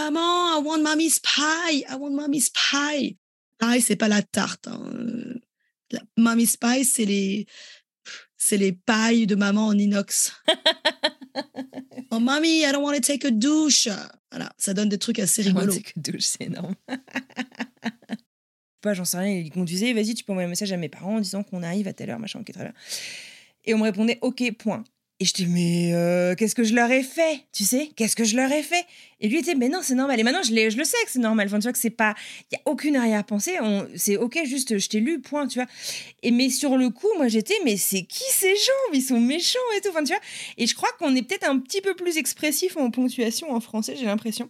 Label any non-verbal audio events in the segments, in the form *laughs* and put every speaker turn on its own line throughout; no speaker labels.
Maman, I want mommy's pie. I want mommy's pie. Pie, c'est pas la tarte. Hein. La mommy's pie, c'est les, c'est les pailles de maman en inox. *laughs* oh, mommy, I don't want to take a douche. Voilà, ça donne des trucs assez rigolos.
take a douche, c'est énorme. pas, *laughs* j'en sais rien, il conduisait, vas-y, tu peux envoyer un message à mes parents en disant qu'on arrive à telle heure, machin, ok, très bien. Et on me répondait, ok, point. Et je dis, mais euh, qu'est-ce que je leur ai fait? Tu sais Qu'est-ce que je leur ai fait? Et lui était, mais non, c'est normal. Et maintenant, je, le sais que c'est normal. Enfin, tu vois que c'est pas. Il n'y a aucune arrière-pensée. C'est OK, juste, je t'ai lu, point, tu vois. Et mais sur le coup, moi, j'étais, mais c'est qui ces gens? Ils sont méchants et tout. Enfin, tu vois. Et je crois qu'on est peut-être un petit peu plus expressif en ponctuation en français, j'ai l'impression,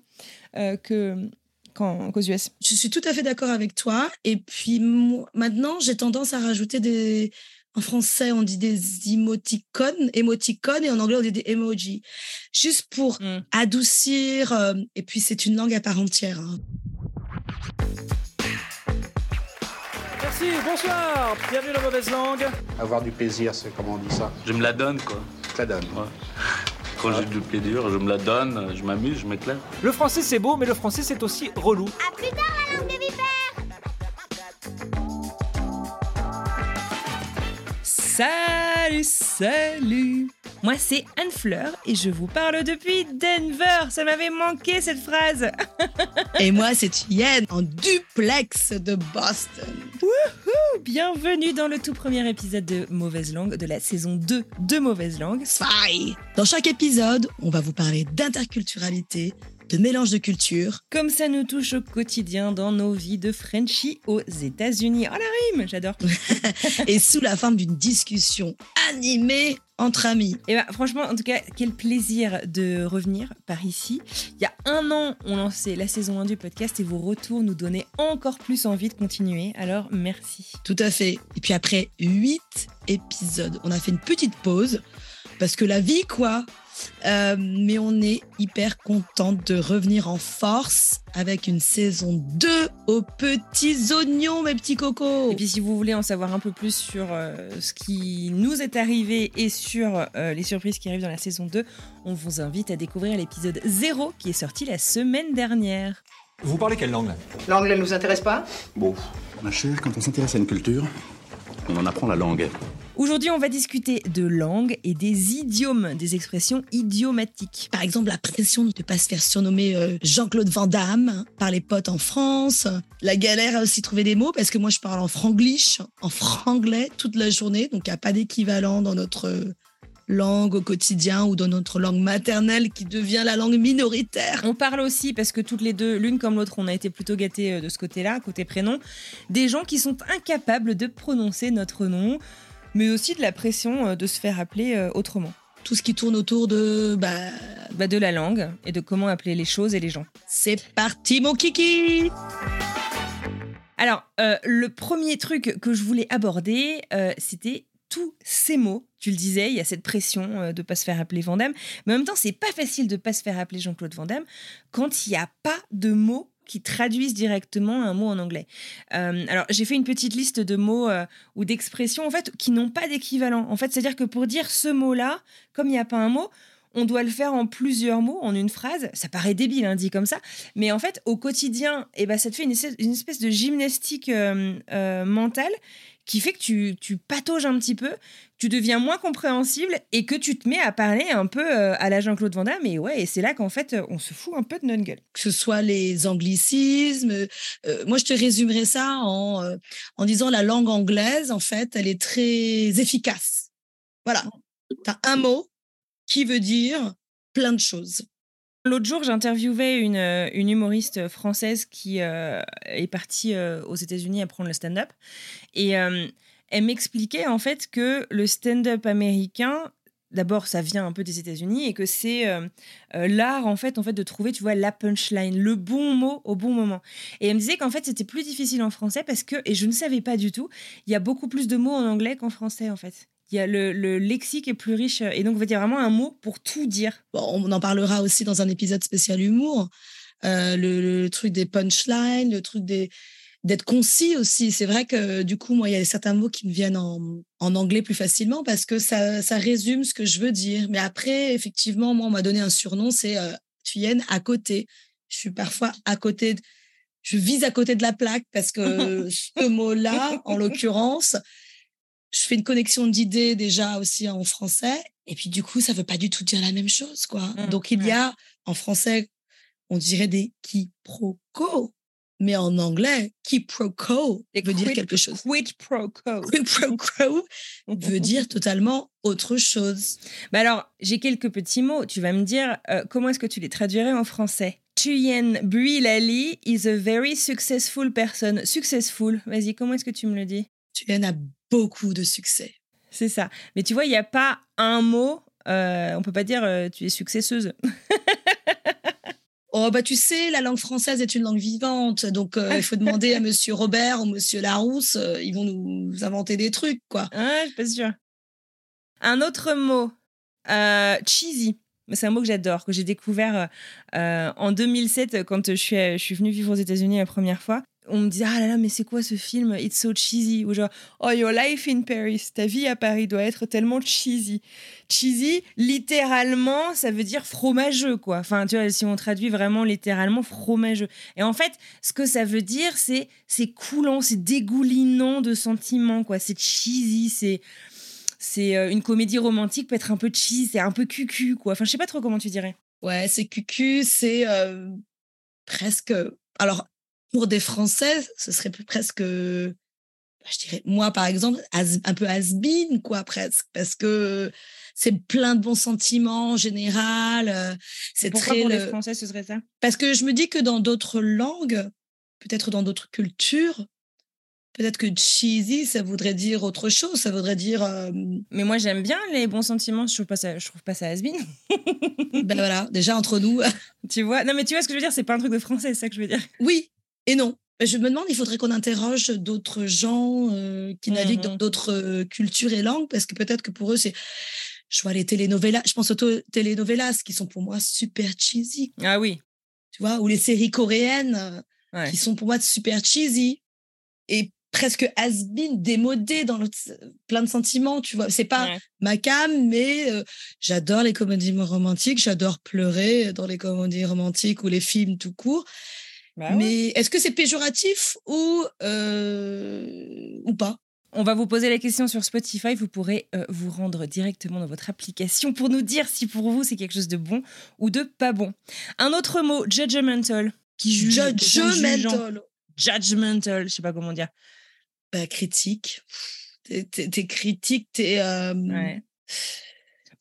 euh, que qu'aux US.
Je suis tout à fait d'accord avec toi. Et puis maintenant, j'ai tendance à rajouter des, en français, on dit des émoticônes, émoticônes, et en anglais, on dit des emojis. Juste pour mm. adoucir. Euh, et puis, c'est une langue à part entière. Hein.
Merci, bonsoir. Bienvenue dans Mauvaise Langue.
Avoir du plaisir, c'est comment on dit ça?
Je me la donne, quoi.
Je la donne.
Quand j'ai du plaisir, je me la donne, je m'amuse, je m'éclaire.
Le français, c'est beau, mais le français, c'est aussi relou.
À plus tard, la langue
Salut, salut Moi c'est Anne Fleur et je vous parle depuis Denver. Ça m'avait manqué cette phrase. *laughs*
et moi c'est Yann en duplex de Boston.
Wouhou Bienvenue dans le tout premier épisode de Mauvaise Langue de la saison 2 de Mauvaise Langue.
Spy Dans chaque épisode, on va vous parler d'interculturalité, de mélange de cultures.
Comme ça nous touche au quotidien dans nos vies de Frenchie aux États-Unis. Oh la rime, j'adore. *laughs*
et sous la forme d'une discussion animée entre amis.
Et bah, franchement, en tout cas, quel plaisir de revenir par ici. Il y a un an, on lançait la saison 1 du podcast et vos retours nous donnaient encore plus envie de continuer. Alors, merci.
Tout à fait. Et puis après 8 épisodes, on a fait une petite pause parce que la vie, quoi? Euh, mais on est hyper contente de revenir en force avec une saison 2 aux petits oignons, mes petits cocos.
Et puis si vous voulez en savoir un peu plus sur euh, ce qui nous est arrivé et sur euh, les surprises qui arrivent dans la saison 2, on vous invite à découvrir l'épisode 0 qui est sorti la semaine dernière.
Vous parlez quelle langue
L'anglais ne nous intéresse pas?
Bon, ma chère, quand on s'intéresse à une culture, on en apprend la langue.
Aujourd'hui, on va discuter de langue et des idiomes, des expressions idiomatiques.
Par exemple, la pression de ne pas se faire surnommer euh, Jean-Claude Van Damme par les potes en France. La galère à aussi trouver des mots parce que moi, je parle en franglish, en franglais toute la journée, donc il n'y a pas d'équivalent dans notre euh, langue au quotidien ou dans notre langue maternelle qui devient la langue minoritaire.
On parle aussi, parce que toutes les deux, l'une comme l'autre, on a été plutôt gâtés euh, de ce côté-là, côté prénom, des gens qui sont incapables de prononcer notre nom mais aussi de la pression euh, de se faire appeler euh, autrement.
Tout ce qui tourne autour de bah...
bah... de la langue et de comment appeler les choses et les gens.
C'est parti mon kiki
Alors, euh, le premier truc que je voulais aborder, c'était tous ces mots. Tu le disais, il y a cette pression de pas se faire appeler Vandamme, mais en même temps, c'est pas facile de pas se faire appeler Jean-Claude Vandamme quand il n'y a pas de mots qui traduisent directement un mot en anglais. Euh, alors, j'ai fait une petite liste de mots euh, ou d'expressions, qui n'ont pas d'équivalent. En fait, c'est-à-dire que pour dire ce mot-là, comme il n'y a pas un mot, on doit le faire en plusieurs mots, en une phrase. Ça paraît débile, hein, dit comme ça. Mais en fait, au quotidien, eh ben, ça te fait une espèce, de gymnastique euh, mentale qui fait que tu, tu patauges un petit peu, tu deviens moins compréhensible et que tu te mets à parler un peu euh, à la Jean-Claude Van Damme. Et ouais, et c'est là qu'en fait, on se fout un peu de notre gueule.
Que ce soit les anglicismes, euh, moi je te résumerai ça en, euh, en disant la langue anglaise, en fait, elle est très efficace. Voilà, tu as un mot qui veut dire plein de choses.
L'autre jour, j'interviewais une, euh, humoriste française qui euh, est partie euh, aux États-Unis apprendre le stand-up. Et elle m'expliquait en fait que le stand-up américain, d'abord ça vient un peu des États-Unis et que c'est l'art en fait en fait de trouver tu vois la punchline, le bon mot au bon moment. Et elle me disait qu'en fait c'était plus difficile en français parce que et je ne savais pas du tout, il y a beaucoup plus de mots en anglais qu'en français en fait. Il y a le, le, lexique est plus riche et donc il y a vraiment un mot pour tout dire.
Bon, on en parlera aussi dans un épisode spécial humour. Euh, le, le, truc des punchlines, le truc des d'être concis aussi. C'est vrai que du coup, moi, il y a certains mots qui me viennent en, en anglais plus facilement parce que ça, ça, résume ce que je veux dire. Mais après, effectivement, moi, on m'a donné un surnom, c'est euh, Tuyenne à côté. Je suis parfois à côté, de, je vise à côté de la plaque parce que *laughs* ce mot-là, en l'occurrence, je fais une connexion d'idées déjà aussi en français. Et puis, du coup, ça veut pas du tout dire la même chose, quoi. Mmh, Donc, il y a en français, on dirait des quiproquos mais en anglais, quiproquo veut dire quelque chose.
Quid pro quo. *laughs*
Quid pro quo veut *laughs* dire totalement autre chose.
Bah alors, j'ai quelques petits mots. Tu vas me dire euh, comment est-ce que tu les traduirais en français? Tuyen Builali is a very successful person. Successful, vas-y, comment est-ce que tu me le dis?
Tuyen a beaucoup de succès.
C'est ça. Mais tu vois, il n'y a pas un mot. Euh, on peut pas dire euh, tu es successeuse.
Oh, bah, tu sais, la langue française est une langue vivante. Donc, euh, il faut demander à *laughs* monsieur Robert ou monsieur Larousse. Euh, ils vont nous inventer des trucs, quoi.
Ah, je suis pas sûre. Un autre mot, cheesy. C'est un mot que j'adore, que j'ai découvert en 2007 quand je suis, je suis venue vivre aux États-Unis la première fois on me dit ah là là mais c'est quoi ce film? It's so cheesy. Ou genre oh your life in Paris. Ta vie à Paris doit être tellement cheesy. Cheesy littéralement ça veut dire fromageux quoi. Enfin tu vois si on traduit vraiment littéralement fromageux. Et en fait ce que ça veut dire c'est c'est coulant c'est dégoulinant de sentiments quoi. C'est cheesy c'est c'est euh, une comédie romantique peut être un peu cheesy c'est un peu cucu quoi. Enfin je sais pas trop comment tu dirais.
Ouais c'est cucu c'est euh, presque alors pour des Français, ce serait plus presque, bah, je dirais, moi par exemple, un peu has quoi, presque, parce que c'est plein de bons sentiments en général. Euh, c'est
Pourquoi très. Pour les Français, ce serait ça?
Parce que je me dis que dans d'autres langues, peut-être dans d'autres cultures, Peut-être que cheesy, ça voudrait dire autre chose. Ça voudrait dire. Euh,
mais moi, j'aime bien les bons sentiments. Je trouve pas ça, je trouve pas ça has -been.
ben voilà, déjà entre nous. *laughs*
tu vois? Non, mais tu vois ce que je veux dire C'est pas un truc de français, c'est ça que je veux dire.
Oui, et non. Je me demande, il faudrait qu'on interroge d'autres gens euh, qui naviguent dans mmh d'autres euh, cultures et langues, parce que peut-être que pour eux, c'est. Je vois les telenovelas, je pense aux telenovelas qui sont pour moi super cheesy.
Ah oui.
Tu vois, ou les séries coréennes qui sont pour moi super cheesy et presque has-been, démodées dans plein de sentiments, tu vois. C'est pas ma cam, mais euh, j'adore les comédies romantiques, j'adore pleurer dans les comédies romantiques ou les films tout court. Bah Mais est-ce que c'est péjoratif ou, euh, ou pas?
On va vous poser la question sur Spotify. Vous pourrez euh, vous rendre directement dans votre application pour nous dire si pour vous c'est quelque chose de bon ou de pas bon. Un autre mot, judgmental,
qui juge. Judgmental.
Judgmental, je sais pas comment dire.
Bah, critique. T'es critique, t'es. Euh... Ouais.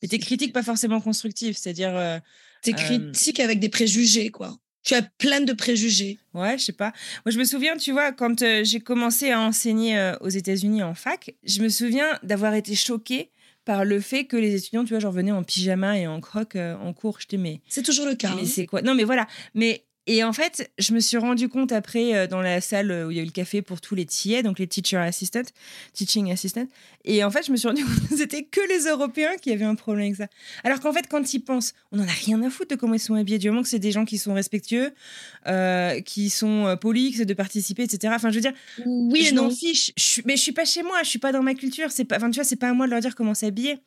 Mais t'es critique pas forcément constructive, c'est-à-dire. Euh,
t'es critique avec des préjugés, quoi tu as plein de préjugés.
Ouais, je sais pas. Moi, je me souviens, tu vois, quand euh, j'ai commencé à enseigner euh, aux États-Unis en fac, je me souviens d'avoir été choquée par le fait que les étudiants, tu vois, genre venaient en pyjama et en croque euh, en cours. J'étais mais
c'est toujours le cas.
Mais
hein.
c'est quoi? Non, mais voilà. Mais et en fait, je me suis rendu compte après euh, dans la salle où il y a eu le café pour tous les TA, donc les teacher assistants, teaching assistants. Et en fait, je me suis rendu *laughs* compte que c'était que les Européens qui avaient un problème avec ça. Alors qu'en fait, quand ils pensent, on n'en a rien à foutre de comment ils sont habillés. Du moment que c'est des gens qui sont respectueux, euh, qui sont euh, polis, de participer, etc. Enfin, je veux dire,
oui
je
m'en
fiche. Je mais je suis pas chez moi, je suis pas dans ma culture. C'est pas, enfin, tu vois, c'est pas à moi de leur dire comment s'habiller.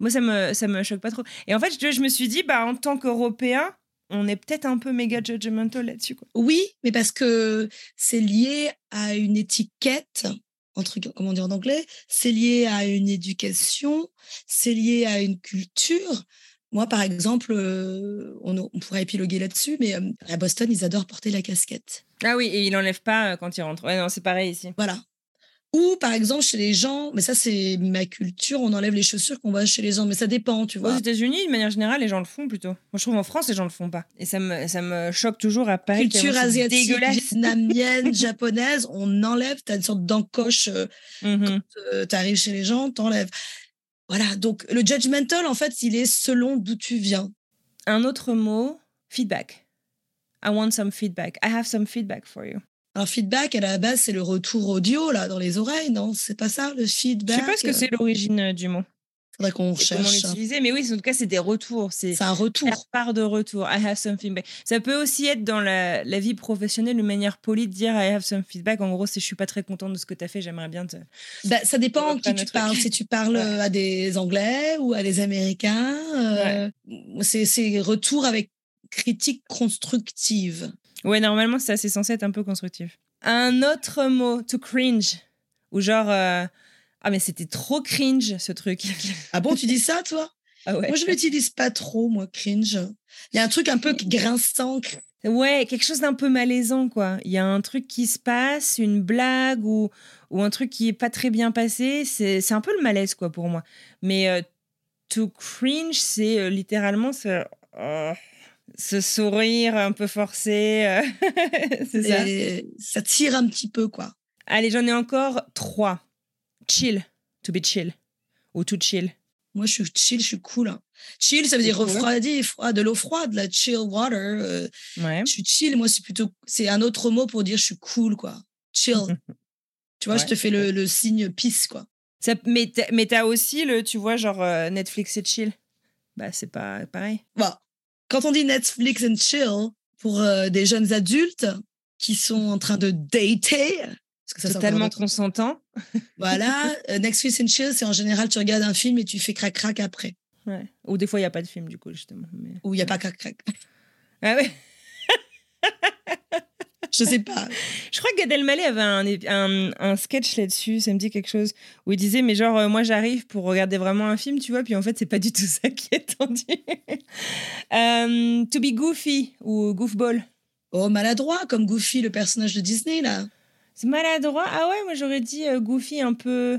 Moi, ça me, ça me choque pas trop. Et en fait, je, je me suis dit, bah, en tant qu'Européen, on est peut-être un peu méga judgmental là-dessus.
Oui, mais parce que c'est lié à une étiquette, entre, comment dire en anglais, c'est lié à une éducation, c'est lié à une culture. Moi, par exemple, euh, on, pourrait épiloguer là-dessus, mais euh, à Boston, ils adorent porter la casquette.
Ah oui, et ils n'enlèvent pas euh, quand ils rentrent. Ouais, non, c'est pareil ici.
Voilà. Ou par exemple chez les gens, mais ça c'est ma culture, on enlève les chaussures qu'on voit chez les gens, mais ça dépend, tu vois.
Aux États-Unis, de manière générale, les gens le font plutôt. Moi je trouve en France, les gens le font pas. Et ça me, ça me choque toujours à Paris.
Culture asiatique, vietnamienne, *laughs* japonaise, on enlève, tu as une sorte d'encoche. Euh, mm-hmm. Quand euh, tu arrives chez les gens, t'enlèves. Voilà, donc le judgmental, en fait, il est selon d'où tu viens.
Un autre mot, feedback. I want some feedback. I have some feedback for you.
Alors, feedback, à la base, c'est le retour audio, là, dans les oreilles, non? C'est pas ça, le
Je
feedback
sais pas ce que c'est l'origine euh, du mot.
Faudrait qu'on
et comment l'utiliser, mais oui, en tout cas, c'est des retours. C'est
un retour.
part de retour. I have some feedback. Ça peut aussi être dans la, la vie professionnelle une manière polie de dire I have some feedback. En gros, c'est je suis pas très contente de ce que tu as fait, j'aimerais bien te.
Bah, ça dépend qui tu
truc.
parles. Si tu parles
Ouais.
euh, à des Anglais ou à des Américains, euh, c'est retour avec critique constructive.
Ouais, normalement, c'est censé être un peu constructif. Un autre mot, to cringe. Ou genre, euh, ah, mais c'était trop cringe ce truc. *laughs*
Ah bon, tu dis ça, toi?
Ah ouais.
Moi, je l'utilise pas trop, moi, cringe. Il y a un truc un peu grinçant.
Ouais, quelque chose d'un peu malaisant, quoi. Il y a un truc qui se passe, une blague ou, ou un truc qui est pas très bien passé. C'est un peu le malaise, quoi, pour moi. Mais euh, to cringe, c'est euh, littéralement ce, oh, ce sourire un peu forcé. euh, *laughs* c'est ça.
Ça tire un petit peu, quoi.
Allez, j'en ai encore trois. Chill. To be chill. Ou to chill.
Moi, je suis chill, je suis cool. hein. Chill, ça veut dire refroidi, froid, de l'eau froide, la chill water. euh,
Ouais.
je suis chill, moi, c'est plutôt. C'est un autre mot pour dire je suis cool, quoi. Chill. *laughs* tu vois, je te fais le, le signe peace, quoi.
Ça, mais t'as aussi le, tu vois, genre euh, Netflix et chill. Bah, c'est pas pareil.
Bon, quand on dit Netflix and chill pour euh, des jeunes adultes qui sont en train de dater, parce que ça,
Totalement consentant.
Voilà, *laughs* euh, Netflix and chill, c'est en général, tu regardes un film et tu fais crac-crac après.
Ouais. Ou des fois, il n'y a pas de film, du coup, justement. Mais...
Ou il n'y a pas crac-crac.
Ah ouais. *laughs* *laughs*
Je sais pas.
Je crois que Gad Elmaleh avait un, un, un sketch là-dessus, ça me dit quelque chose, où il disait, mais genre, euh, moi j'arrive pour regarder vraiment un film, tu vois, puis en fait, c'est pas du tout ça qui est tendu. *laughs* Euh, to be goofy ou goofball.
Oh, maladroit, comme Goofy, le personnage de Disney, là.
C'est maladroit? Ah ouais, moi j'aurais dit euh, goofy un peu.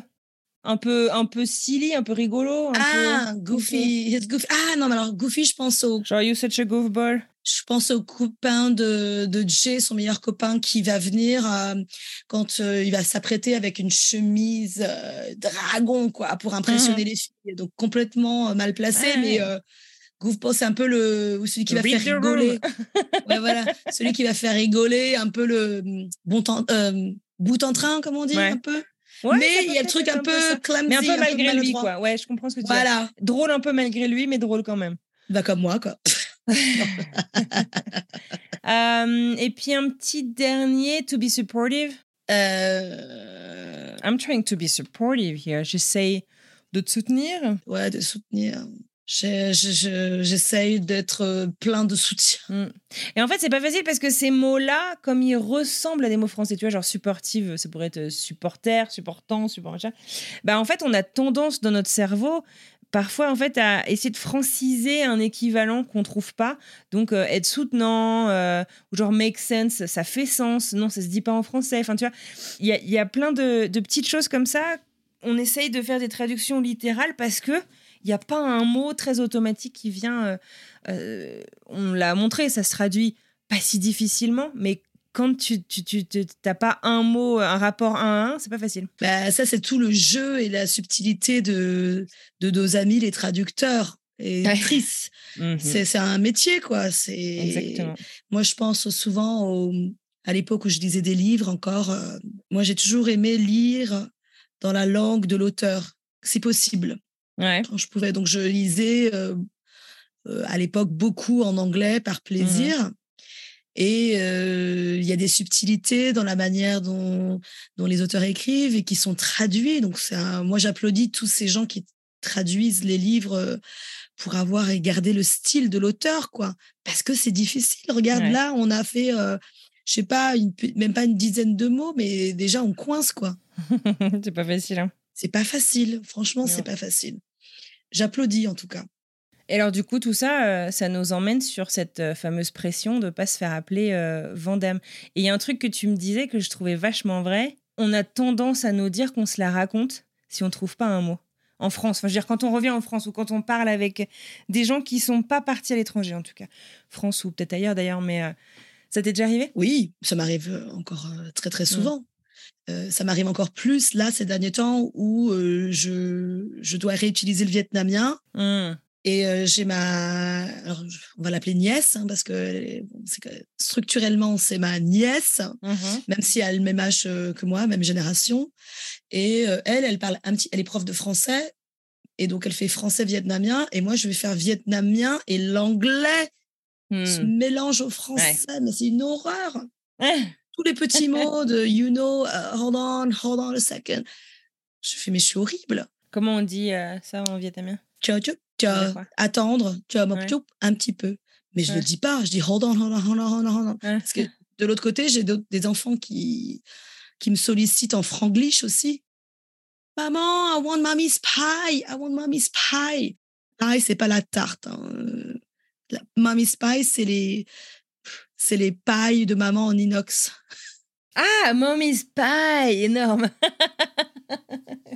Un peu, un peu silly, un peu rigolo. Un
Ah,
peu,
Goofy. It's Goofy. Ah, non, mais alors, Goofy, je pense au,
Genre, you such a goofball.
Je pense au copain de, de Jay, son meilleur copain, qui va venir euh, quand euh, il va s'apprêter avec une chemise euh, dragon, quoi, pour impressionner les filles. Donc, complètement mal placé,
Mhm.
Mais
ouais.
euh, Goofball, c'est un peu le, celui qui va
Read
faire rigoler. *laughs* ouais, voilà. Celui qui va faire rigoler, un peu le mm, bon temps, bout en train, comme on dit,
Ouais.
un peu.
Ouais,
mais il y a le truc un peu
ça.
clumsy,
Mais un peu malgré lui, quoi. Ouais, je comprends ce que tu dire.
Voilà.
Drôle un peu malgré lui, mais drôle quand même.
Bah, comme moi, quoi.
Euh, et puis un petit dernier, to be supportive.
Euh,
I'm trying to be supportive here. J'essaye de te soutenir.
ouais, de soutenir. Je- J'essaye d'être euh, plein de soutien.
Et en fait, c'est pas facile parce que ces mots-là, comme ils ressemblent à des mots français, tu vois, genre supportive, ça pourrait être supporter, supportant, support machin. Bah, en fait, on a tendance dans notre cerveau, parfois, en fait, à essayer de franciser un équivalent qu'on trouve pas. Donc, euh, être soutenant, euh, genre make sense, ça fait sens. Non, ça se dit pas en français. Enfin, tu vois, il y a, y a plein de, de petites choses comme ça. On essaye de faire des traductions littérales parce que il n'y a pas un mot très automatique qui vient. euh, euh, on l'a montré, ça se traduit pas si difficilement, mais quand tu t'as pas un mot, un rapport un à un, c'est pas facile.
Bah, ça, c'est tout le jeu et la subtilité de, de nos amis, les traducteurs et actrices. C'est c'est un métier, quoi. C'est
Exactement.
Moi, je pense souvent au- à l'époque où je lisais des livres encore. euh, moi, j'ai toujours aimé lire dans la langue de l'auteur, si possible.
Ouais.
quand je pouvais. Donc, je lisais euh, euh, à l'époque beaucoup en anglais par plaisir. Et euh, il y a des subtilités dans la manière dont, dont les auteurs écrivent et qui sont traduits. Donc, un- moi, j'applaudis tous ces gens qui traduisent les livres euh, pour avoir et garder le style de l'auteur, quoi. Parce que c'est difficile. Regarde,
Ouais.
là, on a fait, euh, je sais pas, une, même pas une dizaine de mots, mais déjà, on coince, quoi. *laughs*
c'est pas facile. Hein.
C'est pas facile. Franchement, c'est pas facile. J'applaudis, en tout cas.
Et alors du coup, tout ça, euh, ça nous emmène sur cette euh, fameuse pression de pas se faire appeler euh, Vandame. Et il y a un truc que tu me disais que je trouvais vachement vrai. On a tendance à nous dire qu'on se la raconte si on trouve pas un mot. En France, enfin, je veux dire, quand on revient en France ou quand on parle avec des gens qui sont pas partis à l'étranger, en tout cas. France ou peut-être ailleurs d'ailleurs, mais euh, ça t'est déjà arrivé?
Oui, ça m'arrive encore très très souvent. euh, ça m'arrive encore plus là ces derniers temps où euh, je, je dois réutiliser le vietnamien.
Hmm.
Et euh, j'ai ma, alors, on va l'appeler nièce hein, parce que bon, structurellement c'est ma nièce,
Mhm.
même si elle a le même âge euh, que moi, même génération. Et euh, elle, elle parle un petit, elle est prof de français et donc elle fait français vietnamien et moi je vais faire vietnamien et l'anglais se
Hmm.
mélange au français, mais c'est une horreur.
Ouais. *laughs*
Tous les petits mots de you know, uh, hold on, hold on a second. Je fais mais je suis horrible.
Comment on dit euh, ça en vietnamien?
Tcha,
Ouais, quoi.
attendre, tcha, mop,
Ouais.
tchoup, un petit peu. Mais je ne
Ouais.
le dis pas, je dis hold on, hold on, hold on, hold on.
Ouais.
Parce que de l'autre côté, j'ai des enfants qui, qui me sollicitent en franglish aussi. Maman, I want mommy's pie, I want mommy's pie. Pie, c'est pas la tarte. hein. Euh, La mommy's pie, c'est les, c'est les pailles de maman en inox.
Ah, Mommy's Pie, énorme. *laughs*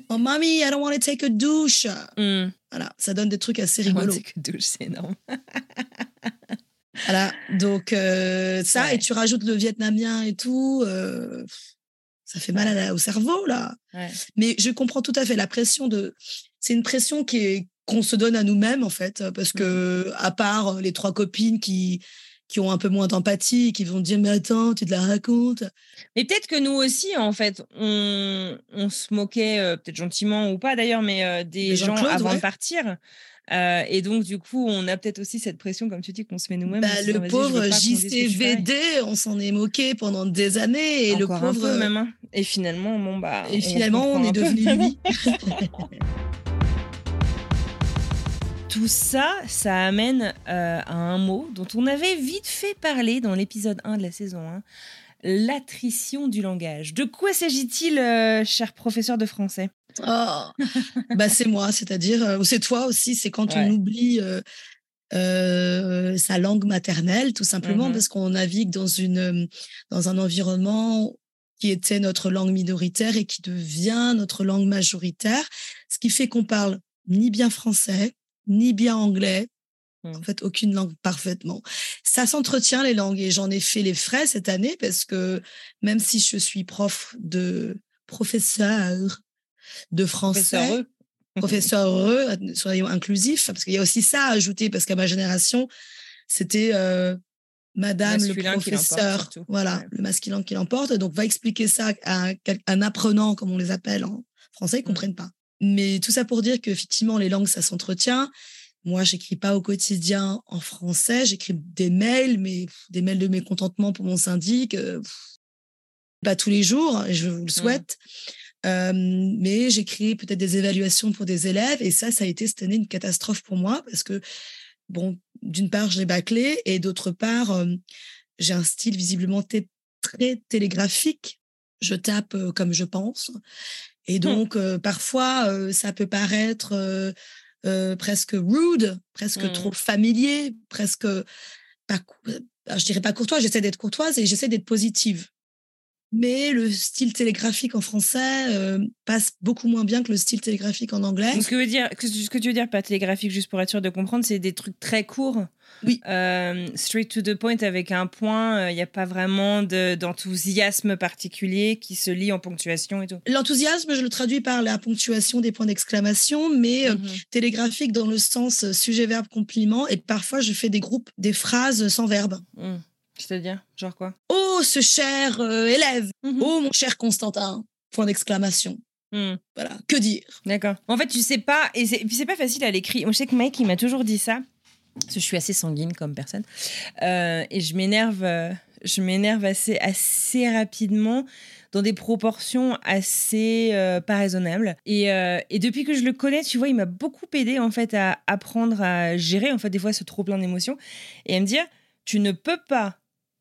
Oh, mommy, I don't want to take a douche.
Hmm.
Voilà, ça donne des trucs assez rigolos.
c'est que douche, c'est énorme. *laughs*
Voilà, donc euh, ça,
Ouais.
et tu rajoutes le vietnamien et tout, euh, ça fait mal à au cerveau, là.
Ouais.
Mais je comprends tout à fait la pression de. C'est une pression qui est qu'on se donne à nous-mêmes, en fait, parce que,
Mmh.
à part les trois copines qui, qui ont un peu moins d'empathie, qui vont dire Mais attends, tu te la racontes.
Mais peut-être que nous aussi, en fait, on, on se moquait, euh, peut-être gentiment ou pas d'ailleurs, mais euh, des
De
gens avant
ouais.
de partir. Euh, et donc, du coup, on a peut-être aussi cette pression, comme tu dis, qu'on se met nous-mêmes.
Bah, le
veux
pauvre. JCVD, on s'en est moqué pendant des années. Et le
un
pauvre.
peu, même. hein. Et finalement, bon, bah.
et finalement, on est devenu lui. *laughs* *laughs*
Tout ça, ça amène euh, à un mot dont on avait vite fait parler dans l'épisode 1 de la saison 1, l'attrition du langage. De quoi s'agit-il, euh, cher professeur de français?
Oh, bah c'est moi, c'est-à-dire, euh, ou c'est toi aussi, c'est quand
Ouais.
on oublie euh, sa langue maternelle, tout simplement,
Mhm.
parce qu'on navigue dans, une, dans un environnement qui était notre langue minoritaire et qui devient notre langue majoritaire, ce qui fait qu'on parle ni bien français, ni bien anglais, en fait, aucune langue parfaitement. Ça s'entretient les langues et j'en ai fait les frais cette année parce que même si je suis prof de professeur de français,
Professeur
heureux, *laughs* soyons inclusifs, parce qu'il y a aussi ça à ajouter, parce qu'à ma génération, c'était euh, Madame le
Masculin
professeur, voilà,
Ouais.
le masculin qui l'emporte. Donc, va expliquer ça à un, quel- un apprenant, comme on les appelle en français, ils
Mm.
comprennent pas. Mais tout ça pour dire qu'effectivement, les langues, ça s'entretient. Moi, j'écris pas au quotidien en français, j'écris des mails, mais pff, des mails de mécontentement pour mon syndic, euh, pff, pas tous les jours, je vous le souhaite. Euh, mais j'écris peut-être des évaluations pour des élèves, et ça, ça a été cette année une catastrophe pour moi, parce que, bon, d'une part, je l'ai bâclé, et d'autre part, euh, j'ai un style visiblement très télégraphique. Je tape comme je pense. Et donc, euh, parfois, euh, ça peut paraître euh, euh, presque rude, presque trop familier, presque pas, je dirais pas courtois, j'essaie d'être courtoise et j'essaie d'être positive. Mais le style télégraphique en français euh, passe beaucoup moins bien que le style télégraphique en anglais.
Donc, ce que, veut dire, que- ce que tu veux dire par télégraphique, juste pour être sûr de comprendre, c'est des trucs très courts.
Oui.
Euh, straight to the point avec un point. Il n'y a pas vraiment de- d'enthousiasme particulier qui se lie en ponctuation et tout.
L'enthousiasme, je le traduis par la ponctuation des points d'exclamation, mais euh,
Mhm.
télégraphique dans le sens euh, sujet, verbe, compliment. Et parfois, je fais des groupes, des phrases sans verbe.
Mhm. C'est-à-dire, genre quoi?
Oh, ce cher euh, élève.
Mhm.
Oh, mon cher Constantin. Point d'exclamation.
Mhm.
Voilà. Que dire?
D'accord. En fait, tu sais pas, et, et puis c'est pas facile à l'écrit. Moi, je sais que Mike, il m'a toujours dit ça, parce que je suis assez sanguine comme personne, Euh, et je m'énerve, euh, je m'énerve assez, assez rapidement dans des proportions assez euh, pas raisonnables. Et, euh, et depuis que je le connais, tu vois, il m'a beaucoup aidé en fait à apprendre à gérer en fait des fois ce trop plein d'émotions et à me dire, tu ne peux pas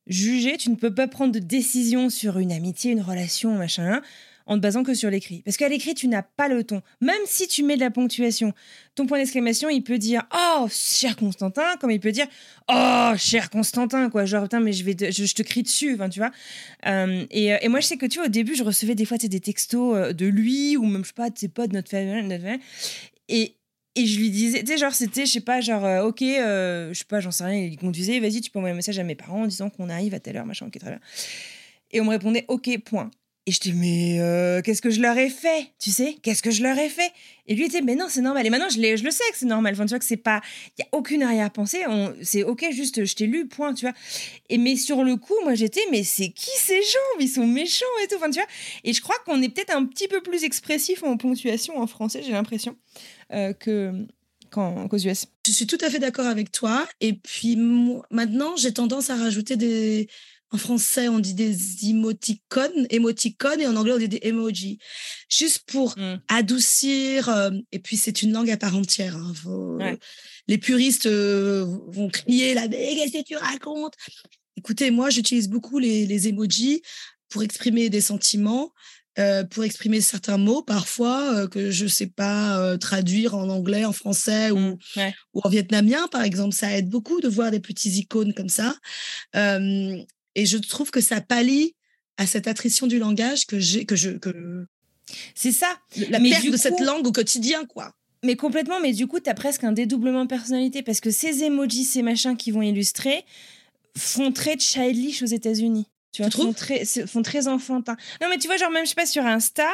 juger, tu ne peux pas prendre de décision sur une amitié, une relation, machin, en te basant que sur l'écrit. Parce qu'à l'écrit, tu n'as pas le ton. Même si tu mets de la ponctuation, ton point d'exclamation, il peut dire Oh, cher Constantin, comme il peut dire Oh, cher Constantin, quoi. Genre, putain, mais je, vais te, je, te crie dessus, tu vois. Euh, et, euh, et moi, je sais que, tu vois, au début, je recevais des fois des textos euh, de lui ou même, je sais pas, de ses potes, notre famille, notre famille. Et. Et je lui disais, tu sais, genre, c'était, je sais pas, genre, euh, ok, euh, je sais pas, j'en sais rien, il conduisait, vas-y, tu peux envoyer un message à mes parents en disant qu'on arrive à telle heure, machin, ok, très bien. Et on me répondait, ok, point. Et je dis, mais euh, qu'est-ce que je leur ai fait? Tu sais, qu'est-ce que je leur ai fait? Et lui était, mais non, c'est normal. Et maintenant, je, je le sais que c'est normal. Enfin, tu vois, que c'est pas. Il n'y a aucune arrière-pensée. C'est OK, juste, je t'ai lu, point, tu vois. Et mais sur le coup, moi, j'étais, mais c'est qui ces gens? Ils sont méchants et tout. Enfin, tu vois. Et je crois qu'on est peut-être un petit peu plus expressif en ponctuation en français, j'ai l'impression, que qu'aux US.
Je suis tout à fait d'accord avec toi. Et puis maintenant, j'ai tendance à rajouter des, en français, on dit des émoticônes, émoticônes, et en anglais, on dit des emojis. Juste pour mm. adoucir. Euh, et puis, c'est une langue à part entière. Hein, les puristes euh, vont crier là, mais qu'est-ce que tu racontes? Écoutez, moi, j'utilise beaucoup les, les emojis pour exprimer des sentiments. Euh, pour exprimer certains mots parfois que je ne sais pas traduire en anglais, en français ou,
mm,
ou, en vietnamien, par exemple. Ça aide beaucoup de voir des petits icônes comme ça. Et je trouve que ça pallie à cette attrition du langage que j'ai, que je, que.
C'est ça.
La mais perte de cette langue au quotidien, quoi.
Mais complètement, mais du coup, tu as presque un dédoublement de personnalité parce que ces emojis, ces machins qui vont illustrer font très childish aux États-Unis. Tu vois, font très, font très enfantin. Non, mais tu vois, genre, même, je sais pas, sur Insta,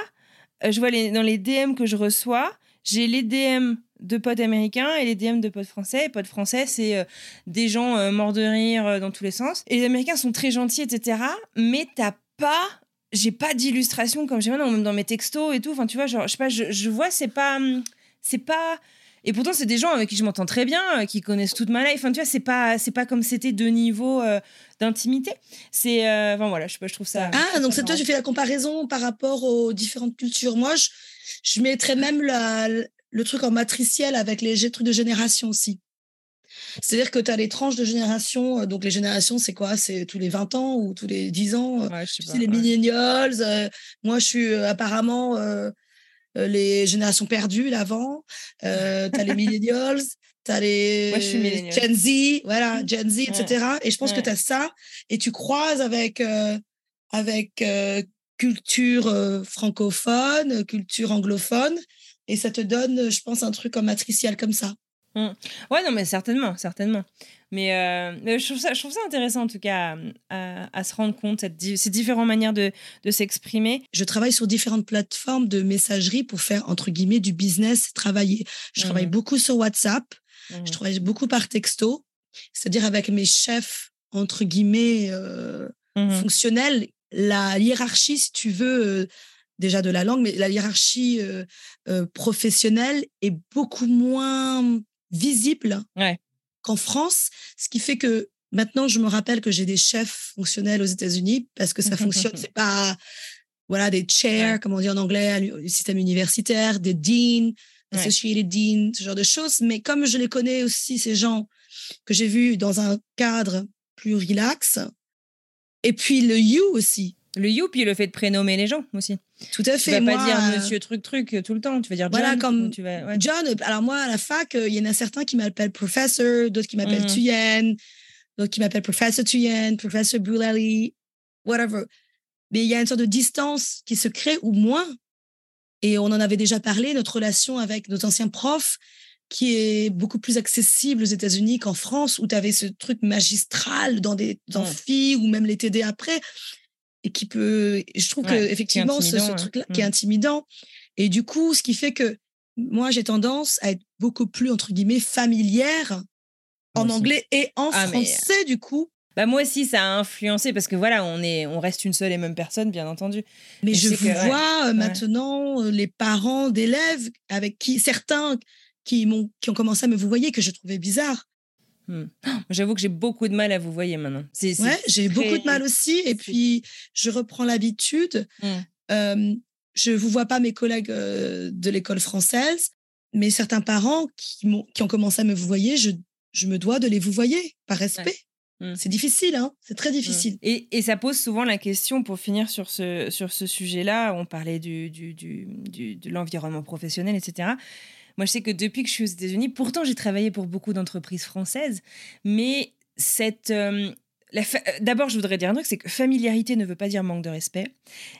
euh, je vois les, dans les DM que je reçois, j'ai les DM de potes américains et les DM de potes français. Et potes français, c'est euh, des gens euh, morts de rire dans tous les sens. Et les Américains sont très gentils, etc. Mais t'as pas j'ai pas d'illustration comme j'ai maintenant, même dans mes textos et tout. Enfin, tu vois, genre, je sais pas, je, vois, c'est pas. Hum, c'est pas. Et pourtant, c'est des gens avec qui je m'entends très bien, qui connaissent toute ma life. Enfin, tu vois, c'est pas, c'est pas comme c'était deux niveaux d'intimité. C'est. enfin, voilà, je sais pas, je trouve ça.
Ah, donc c'est toi, tu fais la comparaison par rapport aux différentes cultures. Moi, je, je mettrais même la, le truc en matriciel avec les trucs de génération aussi. C'est-à-dire que tu as les tranches de génération. Euh, donc, les générations, c'est quoi? C'est tous les 20 ans ou tous les 10 ans euh, C'est les millennials. Euh, moi, je suis apparemment les générations perdues, l'avant. tu as les *laughs* millennials. Tu as les Gen Z, voilà, Gen Z, etc. Et je pense que tu as ça. Et tu croises avec, avec culture francophone, culture anglophone et ça te donne, je pense, un truc en matriciel comme ça.
Mmh. Ouais, non, mais certainement, certainement. Mais, euh, je, trouve ça, je trouve ça intéressant, en tout cas, à, se rendre compte de ces différentes manières de, de s'exprimer.
Je travaille sur différentes plateformes de messagerie pour faire, entre guillemets, du business, travailler. Je travaille mmh. beaucoup sur WhatsApp, je mmh. travaille beaucoup par texto, c'est-à-dire avec mes chefs, entre guillemets, euh, fonctionnels. La hiérarchie, si tu veux, euh, déjà de la langue, mais la hiérarchie euh, euh, professionnelle est beaucoup moins visible qu'en France, ce qui fait que maintenant, je me rappelle que j'ai des chefs fonctionnels aux États-Unis parce que ça *laughs* fonctionne. C'est pas voilà des chairs, comme on dit en anglais, le système universitaire, des deans, associated deans, ce genre de choses. Mais comme je les connais aussi, ces gens que j'ai vus dans un cadre plus relax, et puis le you aussi.
Le you, puis le fait de prénommer les gens aussi.
Tout à fait.
Tu vas pas dire monsieur truc truc tout le temps. Tu vas dire John.
Voilà, comme tu vas, John. Alors moi, à la fac, il y en a certains qui m'appellent professeur, d'autres qui m'appellent mm Tuyen, d'autres qui m'appellent professeur Tuyen, professeur Boulali, whatever. Mais il y a une sorte de distance qui se crée ou moins. Et on en avait déjà parlé, notre relation avec nos anciens profs, qui est beaucoup plus accessible aux États-Unis qu'en France, où tu avais ce truc magistral dans des amphis ou même les TD après et qui peut. Je trouve que effectivement ce, truc-là qui est mmh. intimidant. Et du coup, ce qui fait que moi j'ai tendance à être beaucoup plus entre guillemets familière en anglais et en ah, français du coup.
Bah moi aussi, ça a influencé parce que voilà, on est, on reste une seule et même personne, bien entendu.
Mais je vois euh, maintenant euh, les parents d'élèves avec qui certains qui m'ont, qui ont commencé à me vous voyez que je trouvais bizarre.
Hmm. *gasps* J'avoue que j'ai beaucoup de mal à vous voyez maintenant.
Ouais, j'ai beaucoup de mal aussi. Et puis, je reprends l'habitude. Je hmm. Euh, je vous vois pas mes collègues euh, de l'école française, mais certains parents qui, qui ont commencé à me vous voyez, je, je me dois de les vous voyez par respect. Hmm. C'est difficile, hein c'est très difficile.
Et, et, ça pose souvent la question, pour finir sur ce, sur ce sujet-là, on parlait du, du, du, du de l'environnement professionnel, etc. Moi, je sais que depuis que je suis aux États-Unis, pourtant j'ai travaillé pour beaucoup d'entreprises françaises, mais cette... Euh, euh, d'abord, je voudrais dire un truc, c'est que familiarité ne veut pas dire manque de respect.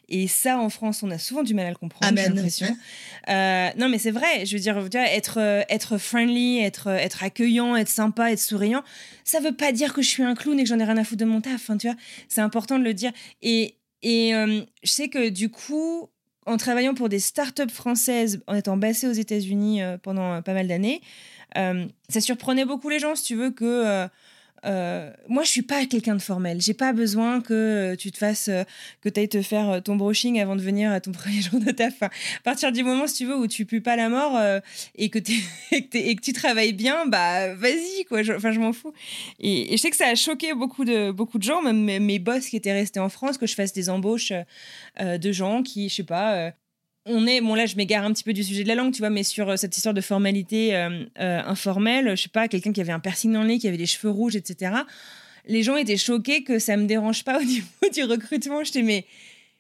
Et ça, en France, on a souvent du mal à le comprendre. J'ai l'impression. Euh, non, mais c'est vrai. Je veux dire, être être friendly, être être accueillant, être sympa, être souriant, ça veut pas dire que je suis un clown et que j'en ai rien à foutre de mon taf. Hein, tu vois, c'est important de le dire. Et Et euh, je sais que du coup, en travaillant pour des startups françaises, en étant bassée aux États-Unis euh, pendant euh, pas mal d'années, euh, ça surprenait beaucoup les gens, si tu veux, que. Euh, moi, je suis pas quelqu'un de formel. J'ai pas besoin que euh, tu te fasses, euh, que tu ailles te faire ton brushing avant de venir à ton *laughs* premier jour de taf. Enfin, à partir du moment, si tu veux, où tu pues pas la mort et, que *laughs* et, que tu travailles bien, bah vas-y, quoi. Je- Enfin, je m'en fous. Et, je sais que ça a choqué beaucoup de, beaucoup de gens, même mes, boss qui étaient restés en France, que je fasse des embauches de gens qui, je sais pas, on est, bon là je m'égare un petit peu du sujet de la langue, tu vois, mais sur euh, cette histoire de formalité euh, euh, informelle, je sais pas, quelqu'un qui avait un piercing dans le nez, qui avait des cheveux rouges, etc. Les gens étaient choqués que ça me dérange pas au *laughs* niveau du recrutement. J'étais mais,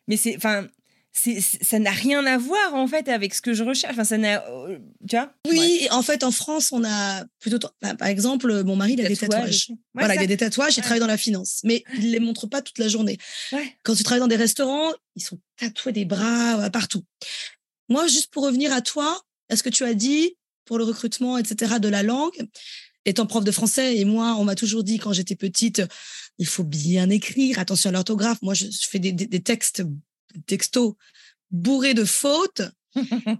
mais c'est, enfin, ça n'a rien à voir en fait avec ce que je recherche. Enfin, ça n'a, euh, tu vois?
Oui, en fait, en France, on a plutôt. bah, par exemple, mon mari, il a des
Tatouages. Ouais,
voilà, il a des tatouages, il
Ouais.
travaille dans la finance, mais il les montre pas toute la journée. Quand tu travailles dans des restaurants, ils sont tatoués des bras euh, partout. Moi, juste pour revenir à toi, à ce que tu as dit pour le recrutement, etc., de la langue, étant prof de français, et moi, on m'a toujours dit quand j'étais petite, il faut bien écrire, attention à l'orthographe. Moi, je, fais des, des- des textes, textos bourrés de fautes.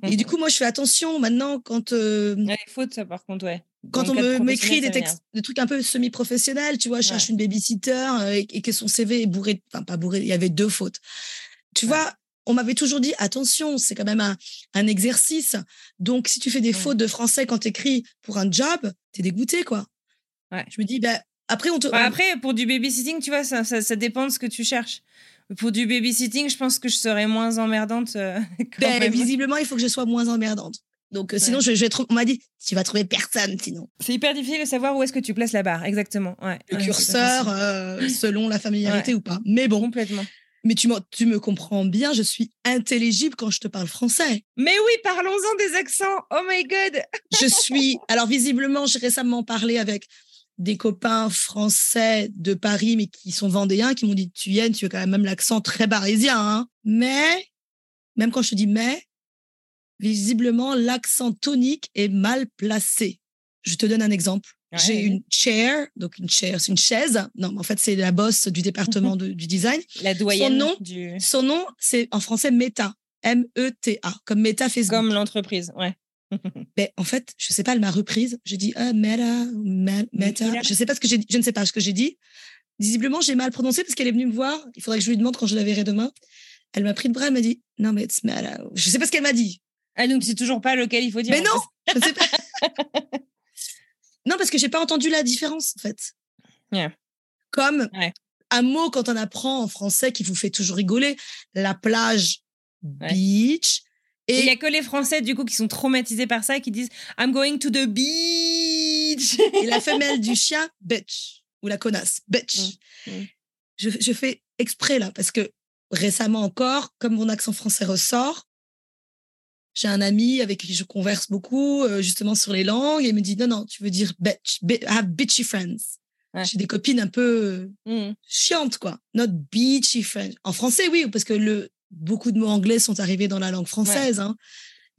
et du coup, moi, je fais attention maintenant quand euh,
Ouais, faute ça par contre, ouais.
quand
Dans
on m'écrit des textes, des trucs un peu semi-professionnels, tu vois, je cherche une babysitter euh, et, et que son CV est bourré, enfin pas bourré, il y avait deux fautes. Tu
Ouais.
vois, on m'avait toujours dit attention, c'est quand même un, un exercice. Donc si tu fais des
Ouais.
fautes de français quand tu écris pour un job, t'es dégoûté quoi.
Ouais.
Je me dis ben après on te
Bah, après, pour du babysitting, tu vois, ça, ça, ça dépend de ce que tu cherches. Pour du babysitting, je pense que je serais moins emmerdante. euh, *laughs* quand
ben, visiblement il faut que je sois moins emmerdante. Donc euh, sinon
Ouais.
je, je on m'a dit tu vas trouver personne sinon.
C'est hyper difficile de savoir où est-ce que tu places la barre, exactement. Ouais,
Le
Ouais,
curseur euh, selon la familiarité ou pas. Mais bon,
Complètement.
Mais tu, tu me comprends bien, je suis intelligible quand je te parle français.
Mais oui, parlons-en des accents. Oh my god.
Je suis. Alors, visiblement, j'ai récemment parlé avec des copains français de Paris, mais qui sont vendéens, qui m'ont dit Tu y es, tu as quand même l'accent très parisien. hein. Mais, même quand je te dis mais, visiblement, l'accent tonique est mal placé. Je te donne un exemple.
Ouais,
J'ai une chair, donc une chair, c'est une chaise. Non, mais en fait, c'est la bosse du département de- du design. *laughs*
La doyenne
nom,
du.
Son nom, c'est en français Meta. M-E-T-A, comme Meta Facebook.
Comme l'entreprise, ouais.
Mais *laughs* en fait, je sais pas, elle m'a reprise. J'ai dit ah, Meta, Me- Meta. Je sais pas ce que j'ai dit. Je ne sais pas ce que j'ai dit. Visiblement, j'ai mal prononcé parce qu'elle est venue me voir. Il faudrait que je lui demande quand je la verrai demain. Elle m'a pris de bras. Elle m'a dit non, mais it's Meta. Je sais pas ce qu'elle m'a dit.
Ah, donc c'est toujours pas lequel il faut dire.
Mais non, je ne sais pas. *laughs* non, parce que j'ai pas entendu la différence en fait. Comme
Ouais.
un mot quand on apprend en français qui vous fait toujours rigoler, la plage,
Ouais.
beach.
Et il
Et
y a que les Français, du coup, qui sont traumatisés par ça et qui disent I'm going to the beach.
et la femelle du chien, bitch. Ou la connasse, bitch.
Mm, mm.
Je, je fais exprès là, parce que récemment encore, comme mon accent français ressort, j'ai un ami avec qui je converse beaucoup, euh, justement sur les langues, et il me dit non, non, tu veux dire bitch. Bi- I have bitchy friends.
Ouais.
J'ai des copines un peu
Mm.
chiantes, quoi. Not beachy friends. En français, oui, parce que le, beaucoup de mots anglais sont arrivés dans la langue française. Hein.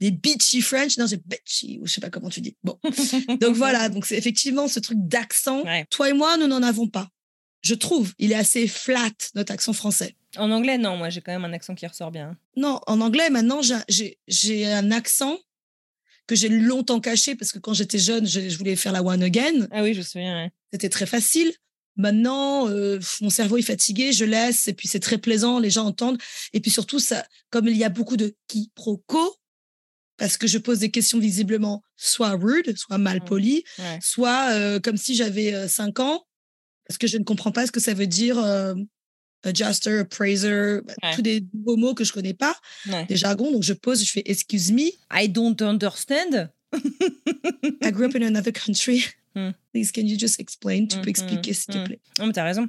Des beachy French, non, c'est bitchy, ou je sais pas comment tu dis. Bon. *laughs* Donc voilà, donc c'est effectivement ce truc d'accent.
Ouais.
Toi et moi, nous n'en avons pas. Je trouve, il est assez flat, notre accent français.
En anglais, non, moi j'ai quand même un accent qui ressort bien.
Non, en anglais, maintenant, j'ai- j'ai j'ai un accent que j'ai longtemps caché parce que quand j'étais jeune, je, je voulais faire la one again.
Ah oui, je me souviens. ouais.
C'était très facile. Maintenant, euh, mon cerveau est fatigué, je laisse, et puis c'est très plaisant, les gens entendent. Et puis surtout, ça, comme il y a beaucoup de quiproquos, parce que je pose des questions visiblement soit rude, soit mal
Mm.
polies,
Ouais.
soit euh, comme si j'avais 5 ans, parce que je ne comprends pas ce que ça veut dire euh, adjuster, appraiser, bah,
Ouais.
tous des nouveaux mots que je connais pas,
Ouais.
des jargons. Donc je pose, je fais excuse me,
I don't understand. *laughs*
I grew up in another country.
Mm.
Please, can you just explain? Tu peux expliquer,
mm,
s'il te
mm.
plaît.
Non, mais t'as raison.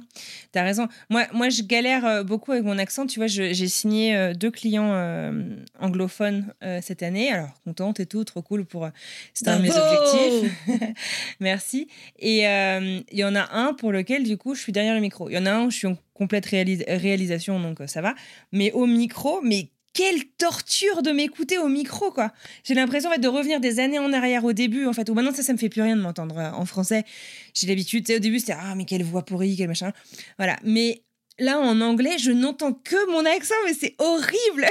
T'as raison. Moi, moi, je galère euh, beaucoup avec mon accent. Tu vois, j'ai signé euh, deux clients euh, anglophones euh, cette année. Alors, contente et tout, trop cool pour. C'était un de mes objectifs. *laughs* Merci. Et euh, il y en a un pour lequel, du coup, je suis derrière le micro. Il y en a un où je suis en complète réalis- réalisation, donc ça va. Mais au micro, mais quelle torture de m'écouter au micro, quoi. J'ai l'impression en fait, de revenir des années en arrière au début, en fait, où maintenant ça, ça me fait plus rien de m'entendre euh, en français. J'ai l'habitude, au début, c'était Ah, mais quelle voix pourrie, quel machin. Voilà. Mais là en anglais, je n'entends que mon accent, mais c'est horrible.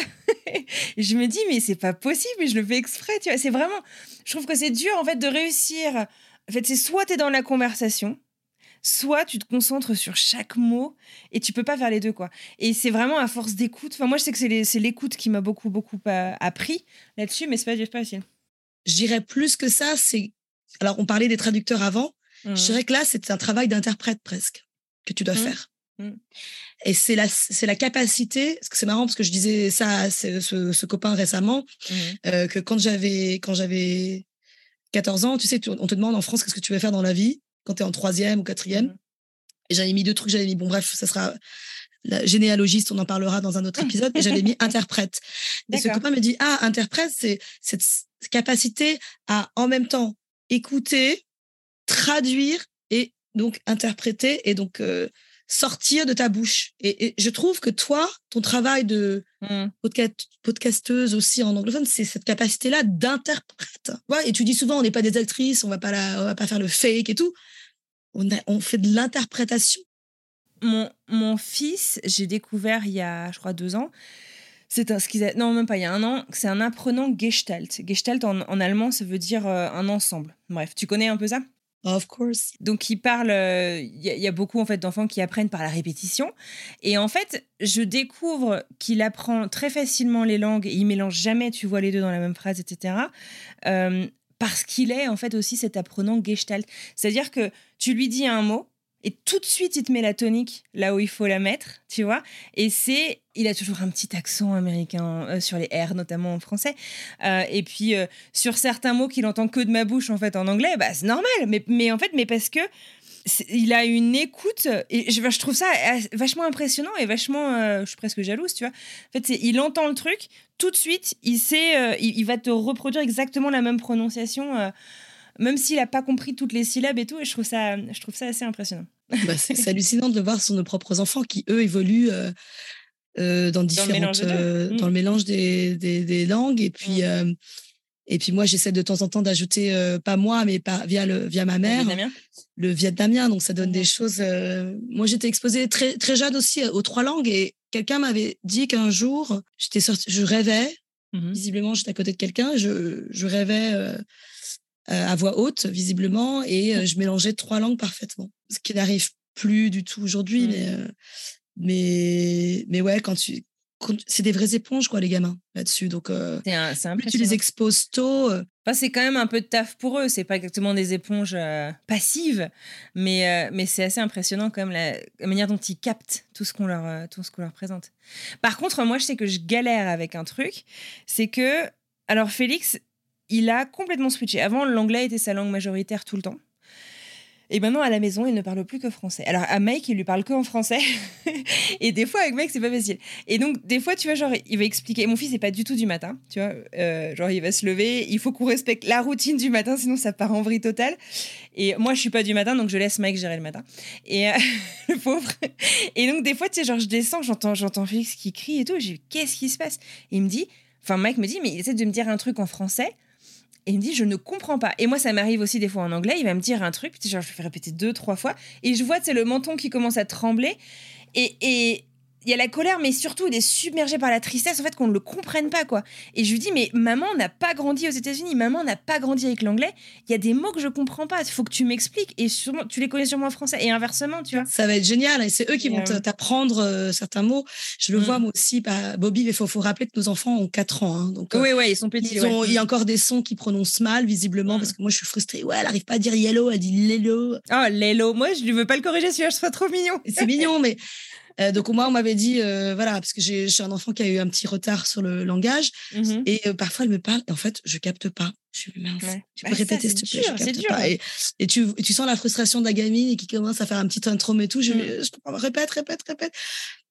*laughs* Je me dis, mais c'est pas possible, mais je le fais exprès, tu vois. C'est vraiment, je trouve que c'est dur en fait de réussir. En fait, c'est soit tu es dans la conversation, soit tu te concentres sur chaque mot et tu peux pas faire les deux quoi. Et c'est vraiment à force d'écoute. Enfin moi je sais que c'est l'écoute qui m'a beaucoup beaucoup euh, appris là-dessus, mais c'est pas, pas facile.
Je dirais plus que ça, c'est alors on parlait des traducteurs avant. Je mmh. dirais que là c'est un travail d'interprète presque que tu dois mmh. faire. Mmh. Et c'est la, c'est la capacité, parce que c'est marrant parce que je disais ça à ce, copain récemment, euh, que quand j'avais, quand j'avais 14 ans, tu sais, on te demande en France qu'est-ce que tu veux faire dans la vie? Quand tu es en troisième ou quatrième. Mmh et j'avais mis deux trucs, j'avais mis, bon, bref, ça sera la généalogiste, on en parlera dans un autre *laughs* épisode, et j'avais mis interprète. Et ce copain me dit, ah, interprète, c'est cette capacité à en même temps écouter, traduire et donc interpréter et donc euh, sortir de ta bouche. Et, je trouve que toi, ton travail de mmh. podcasteuse aussi en anglophone, c'est cette capacité-là d'interprète. Ouais, et tu dis souvent, on n'est pas des actrices, on va pas on va pas faire le fake et tout on, fait de l'interprétation.
Mon, mon fils, j'ai découvert il y a, je crois, deux ans. C'est un, ce qu'ils non, même pas il y a un an, c'est un apprenant Gestalt. Gestalt en, allemand, ça veut dire euh, un ensemble. Bref, tu connais un peu ça?
Of course.
Donc il parle, euh, il y, a beaucoup en fait d'enfants qui apprennent par la répétition, et en fait je découvre qu'il apprend très facilement les langues, il mélange jamais, tu vois les deux dans la même phrase, etc parce qu'il est en fait aussi cet apprenant gestalt. C'est-à-dire que tu lui dis un mot et tout de suite il te met la tonique là où il faut la mettre, tu vois. Et c'est, il a toujours un petit accent américain euh, sur les R, notamment en français. Euh, et puis euh, sur certains mots qu'il entend que de ma bouche en fait en anglais, bah c'est normal. Mais, en fait, mais parce que il a une écoute et je, trouve ça vachement impressionnant et vachement je suis presque jalouse tu vois en fait il entend le truc tout de suite il sait il, va te reproduire exactement la même prononciation même s'il a pas compris toutes les syllabes et tout et je trouve ça je trouve ça assez impressionnant
bah, c'est hallucinant de voir sur nos propres enfants qui eux évoluent euh, dans différentes dans le mélange, des, des, des, langues et puis mmh. Et puis moi, j'essaie de temps en temps d'ajouter, euh, pas moi, mais pas, via, le, via ma mère, le vietnamien. Donc ça donne des choses. Euh, moi, j'étais exposée très, très jeune aussi aux trois langues et quelqu'un m'avait dit qu'un jour, j'étais sortie, je rêvais. Mmh visiblement, j'étais à côté de quelqu'un. Je, je rêvais euh, à voix haute, visiblement, et je mélangeais trois langues parfaitement. Ce qui n'arrive plus du tout aujourd'hui, mmh. mais, mais, mais ouais, quand tu, c'est des vraies éponges, quoi, les gamins, là-dessus. Donc, euh, tu les exposes tôt. Euh.
c'est quand même un peu de taf pour eux. C'est pas exactement des éponges euh, passives, mais, mais c'est assez impressionnant, quand même, la, manière dont ils captent tout ce qu'on leur, tout ce qu'on leur présente. Par contre, moi, je sais que je galère avec un truc. C'est que, alors, Félix, il a complètement switché. Avant, l'anglais était sa langue majoritaire tout le temps. Et maintenant, à la maison, il ne parle plus que français. Alors, à Mike, il lui parle que en français. *laughs* et des fois, avec Mike, c'est pas facile. Et donc, des fois, tu vois, genre, il va expliquer. Mon fils n'est pas du tout du matin, tu vois. Euh, genre, il va se lever. Il faut qu'on respecte la routine du matin, sinon ça part en vrille totale. Et moi, je suis pas du matin, donc je laisse Mike gérer le matin. Et euh, *laughs* le pauvre. Et donc, des fois, tu sais, genre, je descends, j'entends, j'entends Félix qui crie et tout. J'ai qu'est-ce qui se passe? Il me dit, enfin, Mike me dit, mais il essaie de me dire un truc en français. Et il me dit, je ne comprends pas. Et moi, ça m'arrive aussi des fois en anglais. Il va me dire un truc, puis genre, je fais répéter deux, trois fois. Et je vois, c'est le menton qui commence à trembler. Et, et, il y a la colère, mais surtout, il est submergé par la tristesse, en fait, qu'on ne le comprenne pas, quoi. Et je lui dis, mais maman n'a pas grandi aux États-Unis, maman n'a pas grandi avec l'anglais. Il y a des mots que je comprends pas. Il faut que tu m'expliques. Et sûrement, tu les connais sûrement en français. Et inversement, tu vois.
Ça va être génial. Et c'est eux qui vont euh, t'apprendre euh, certains mots. Je le mm. vois, moi aussi, bah, Bobby, il faut, faut, rappeler que nos enfants ont 4 ans. Hein, donc,
oui, oui, ils sont petits.
Il y a encore des sons qui prononcent mal, visiblement, mm. parce que moi, je suis frustrée. Ouais, elle arrive pas à dire yellow, elle dit lelo.
Oh, lelo. Moi, je ne veux pas le corriger, celui-là, je serais trop mignon.
C'est mignon, mais euh, donc moi, on m'avait dit, euh, voilà, parce que j'ai un enfant qui a eu un petit retard sur le langage, mmh et euh, parfois elle me parle, et en fait, je capte pas. Je suis mince. Tu peux bah, répéter s'il te plaît, je capte pas. Et, et, tu, tu sens la frustration de la gamine et qui commence à faire un petit intro et tout. Je, mmh. je répète, répète, répète.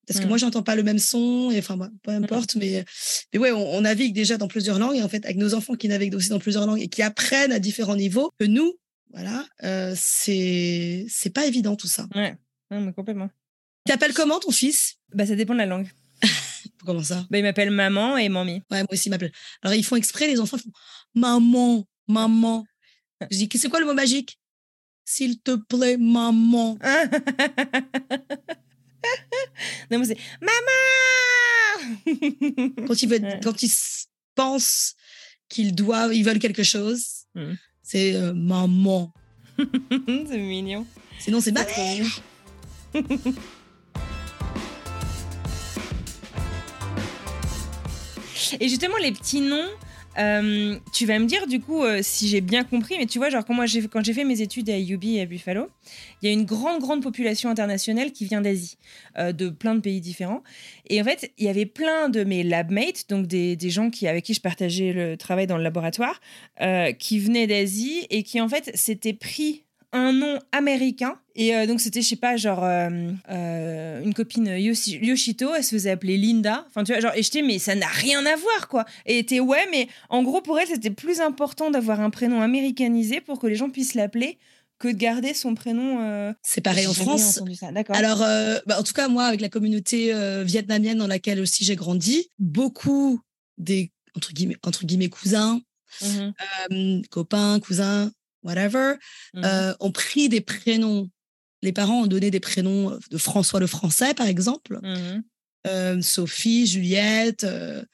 Parce que mmh. moi, j'entends pas le même son, et enfin, peu importe, mais, mais ouais, on, navigue déjà dans plusieurs langues, et en fait, avec nos enfants qui naviguent aussi dans plusieurs langues et qui apprennent à différents niveaux, que nous, voilà, euh, c'est c'est pas évident tout ça.
Ouais, mais complètement.
T'appelles comment ton fils?
Bah ça dépend de la langue. *laughs*
comment ça?
Bah il m'appelle maman et mamie.
Ouais, moi aussi il m'appelle. Alors ils font exprès, les enfants font maman, maman. *laughs* Je dis c'est quoi le mot magique? S'il te plaît, maman. *laughs*
Non, moi, c'est Maman
Quand ils, veulent,
Ouais.
quand ils pensent qu'ils doivent, ils veulent quelque chose,
Mm.
c'est euh, maman.
C'est mignon.
Sinon, c'est bah,
Et justement, les petits noms, euh, tu vas me dire du coup euh, si j'ai bien compris, mais tu vois, genre quand, moi, j'ai- quand j'ai fait mes études à UB et à Buffalo, il y a une grande, grande population internationale qui vient d'Asie, euh, de plein de pays différents. Et en fait, il y avait plein de mes labmates, donc des, des gens qui, avec qui je partageais le travail dans le laboratoire, qui venaient d'Asie et qui en fait s'étaient pris un nom américain. Et euh, donc, c'était, je sais pas, genre, euh, euh, une copine Yoshi- Yoshito, elle se faisait appeler Linda. Enfin, tu vois, genre, et j'étais, mais ça n'a rien à voir, quoi. Et était, ouais, mais en gros, pour elle, c'était plus important d'avoir un prénom américanisé pour que les gens puissent l'appeler que de garder son prénom. euh,
c'est pareil en France.
ça.
Alors, euh, bah, en tout cas, moi, avec la communauté euh, vietnamienne dans laquelle aussi j'ai grandi, beaucoup des entre guillemets, entre guillemets cousins,
Mhm,
euh, copains, cousins, whatever,
mhm.
euh, ont pris des prénoms. Les parents ont donné des prénoms de François le Français, par exemple,
Mhm.
euh, Sophie, Juliette, euh,